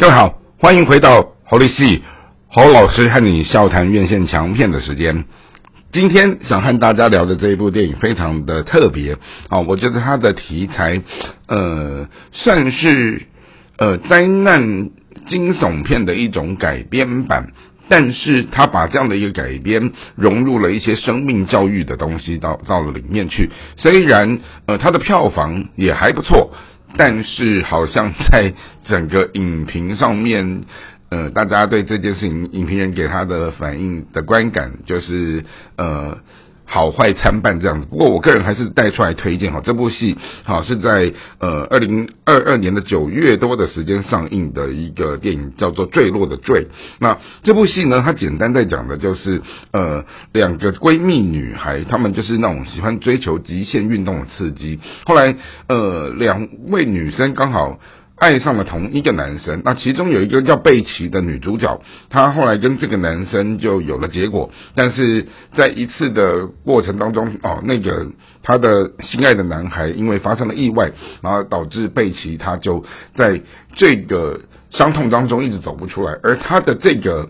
各位好，欢迎回到侯立戏侯老师和你笑谈院线强片的时间。今天想和大家聊的这一部电影非常的特别啊，我觉得它的题材呃算是呃灾难惊悚片的一种改编版，但是他把这样的一个改编融入了一些生命教育的东西到到了里面去，虽然呃它的票房也还不错。但是好像在整个影评上面，呃，大家对这件事情，影评人给他的反应的观感就是呃。好坏参半这样子，不过我个人还是带出来推荐哈，这部戏好是在呃二零二二年的九月多的时间上映的一个电影，叫做《坠落的坠》。那这部戏呢，它简单在讲的就是呃两个闺蜜女孩，她们就是那种喜欢追求极限运动的刺激，后来呃两位女生刚好。爱上了同一个男生，那其中有一个叫贝奇的女主角，她后来跟这个男生就有了结果，但是在一次的过程当中，哦，那个她的心爱的男孩因为发生了意外，然后导致贝奇她就在这个伤痛当中一直走不出来，而她的这个。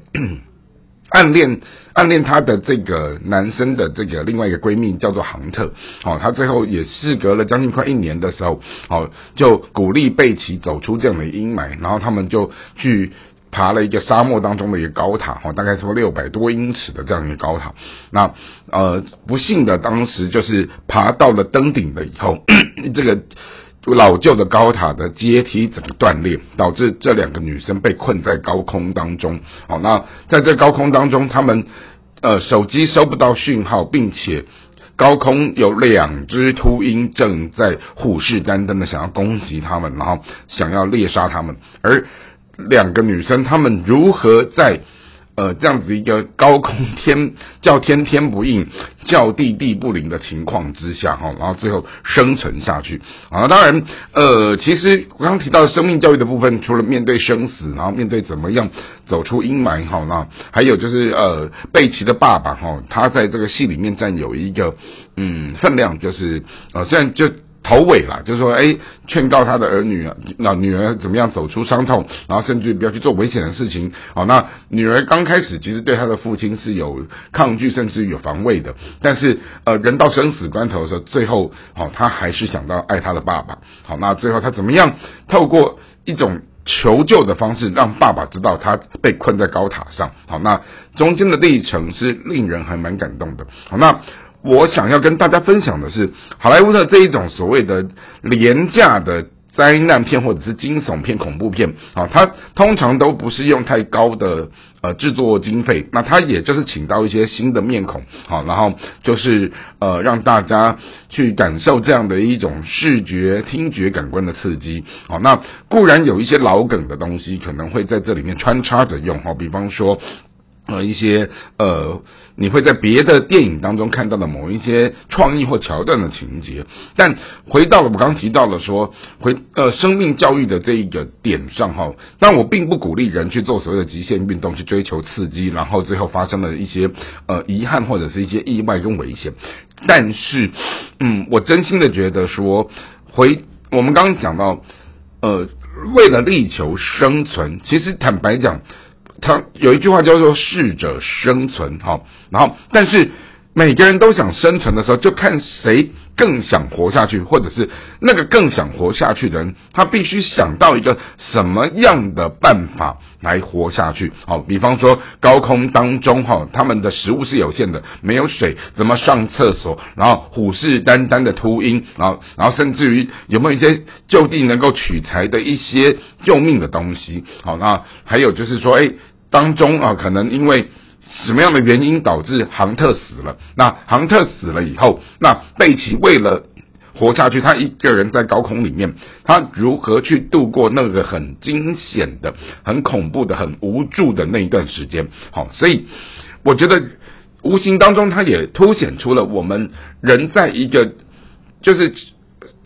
暗恋暗恋她的这个男生的这个另外一个闺蜜叫做杭特，哦，她最后也事隔了将近快一年的时候，哦，就鼓励贝奇走出这样的阴霾，然后他们就去爬了一个沙漠当中的一个高塔，哦，大概说六百多英尺的这样一个高塔，那呃，不幸的当时就是爬到了登顶了以后，这个。老旧的高塔的阶梯整个断裂，导致这两个女生被困在高空当中。好，那在这高空当中，他们呃手机收不到讯号，并且高空有两只秃鹰正在虎视眈眈的想要攻击他们，然后想要猎杀他们。而两个女生，她们如何在？呃，这样子一个高空天叫天天不应，叫地地不灵的情况之下，哈，然后最后生存下去啊。当然，呃，其实我刚提到生命教育的部分，除了面对生死，然后面对怎么样走出阴霾，哈，那还有就是呃，贝奇的爸爸，哈，他在这个戏里面占有一个嗯分量，就是呃，虽然就。头尾啦，就是说，哎，劝告他的儿女啊，那女儿怎么样走出伤痛，然后甚至不要去做危险的事情。好，那女儿刚开始其实对她的父亲是有抗拒，甚至有防卫的。但是，呃，人到生死关头的时候，最后，好，她还是想到爱她的爸爸。好，那最后她怎么样透过一种求救的方式，让爸爸知道他被困在高塔上。好，那中间的历程是令人还蛮感动的。好，那。我想要跟大家分享的是，好莱坞的这一种所谓的廉价的灾难片或者是惊悚片、恐怖片啊，它通常都不是用太高的呃制作经费，那它也就是请到一些新的面孔，好，然后就是呃让大家去感受这样的一种视觉、听觉感官的刺激，好，那固然有一些老梗的东西可能会在这里面穿插着用，哈，比方说。呃，一些呃，你会在别的电影当中看到的某一些创意或桥段的情节，但回到了我刚提到了说回呃生命教育的这一个点上哈，但我并不鼓励人去做所谓的极限运动，去追求刺激，然后最后发生了一些呃遗憾或者是一些意外跟危险。但是，嗯，我真心的觉得说，回我们刚刚讲到，呃，为了力求生存，其实坦白讲。他有一句话叫做“适者生存”哈，然后但是每个人都想生存的时候，就看谁更想活下去，或者是那个更想活下去的人，他必须想到一个什么样的办法来活下去。好，比方说高空当中哈，他们的食物是有限的，没有水，怎么上厕所？然后虎视眈眈的秃鹰，然后然后甚至于有没有一些就地能够取材的一些救命的东西？好，那还有就是说，哎。当中啊，可能因为什么样的原因导致杭特死了？那杭特死了以后，那贝奇为了活下去，他一个人在高空里面，他如何去度过那个很惊险的、很恐怖的、很无助的那一段时间？好，所以我觉得无形当中，他也凸显出了我们人在一个就是。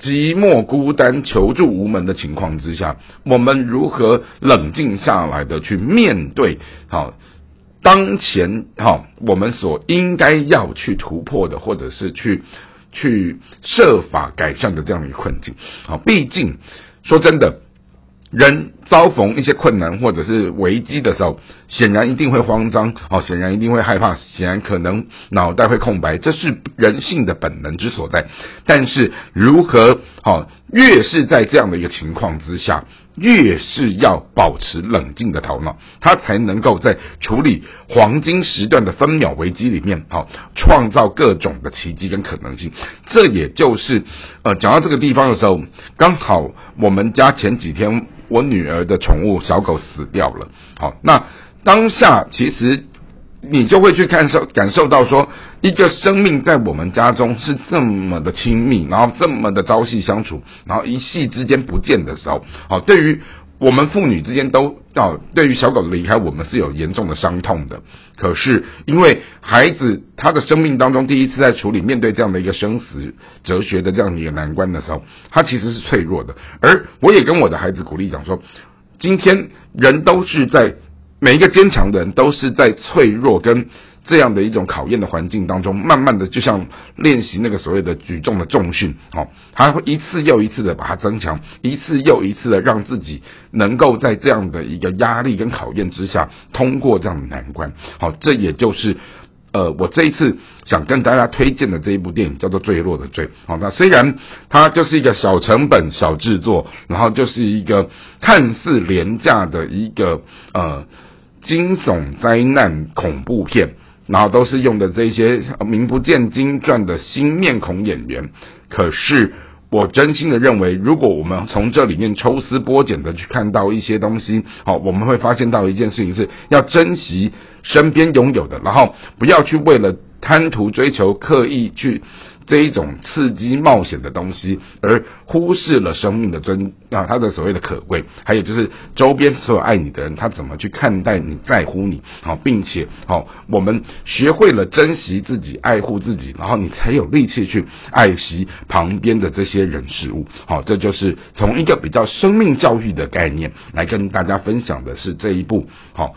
寂寞、孤单、求助无门的情况之下，我们如何冷静下来的去面对？好，当前哈，我们所应该要去突破的，或者是去去设法改善的这样的一个困境。啊，毕竟说真的，人遭逢一些困难或者是危机的时候，显然一定会慌张，哦，显然一定会害怕，显然可能脑袋会空白，这是人性的本能之所在。但是如何，哦，越是在这样的一个情况之下。越是要保持冷静的头脑，他才能够在处理黄金时段的分秒危机里面，好创造各种的奇迹跟可能性。这也就是，呃，讲到这个地方的时候，刚好我们家前几天我女儿儿的宠物小狗死掉了，好，那当下其实。你就会去看受感受到说，一个生命在我们家中是这么的亲密，然后这么的朝夕相处，然后一夕之间不见的时候，好，对于我们父女之间都要对于小狗的离开，我们是有严重的伤痛的。可是因为孩子他的生命当中第一次在处理面对这样的一个生死哲学的这样的一个难关的时候，他其实是脆弱的。而我也跟我的孩子鼓励讲说，今天人都是在。每一个坚强的人都是在脆弱跟这样的一种考验的环境当中，慢慢的就像练习那个所谓的举重的重训，哦，他会一次又一次的把它增强，一次又一次的让自己能够在这样的一个压力跟考验之下通过这样的难关，好，这也就是。呃，我这一次想跟大家推荐的这一部电影叫做《坠落的坠》。好，那虽然它就是一个小成本、小制作，然后就是一个看似廉价的一个呃惊悚灾难恐怖片，然后都是用的这些名不见经传的新面孔演员，可是。我真心的认为，如果我们从这里面抽丝剥茧的去看到一些东西，好，我们会发现到一件事情是要珍惜身边拥有的，然后不要去为了贪图追求刻意去。这一种刺激冒险的东西，而忽视了生命的尊啊，他的所谓的可贵，还有就是周边所有爱你的人，他怎么去看待你在乎你，好，并且好，我们学会了珍惜自己，爱护自己，然后你才有力气去爱惜旁边的这些人事物，好，这就是从一个比较生命教育的概念来跟大家分享的是这一部好。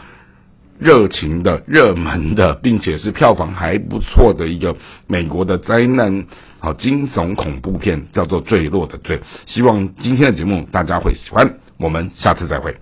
热情的、热门的，并且是票房还不错的一个美国的灾难好惊悚恐怖片，叫做《坠落的坠》。希望今天的节目大家会喜欢，我们下次再会。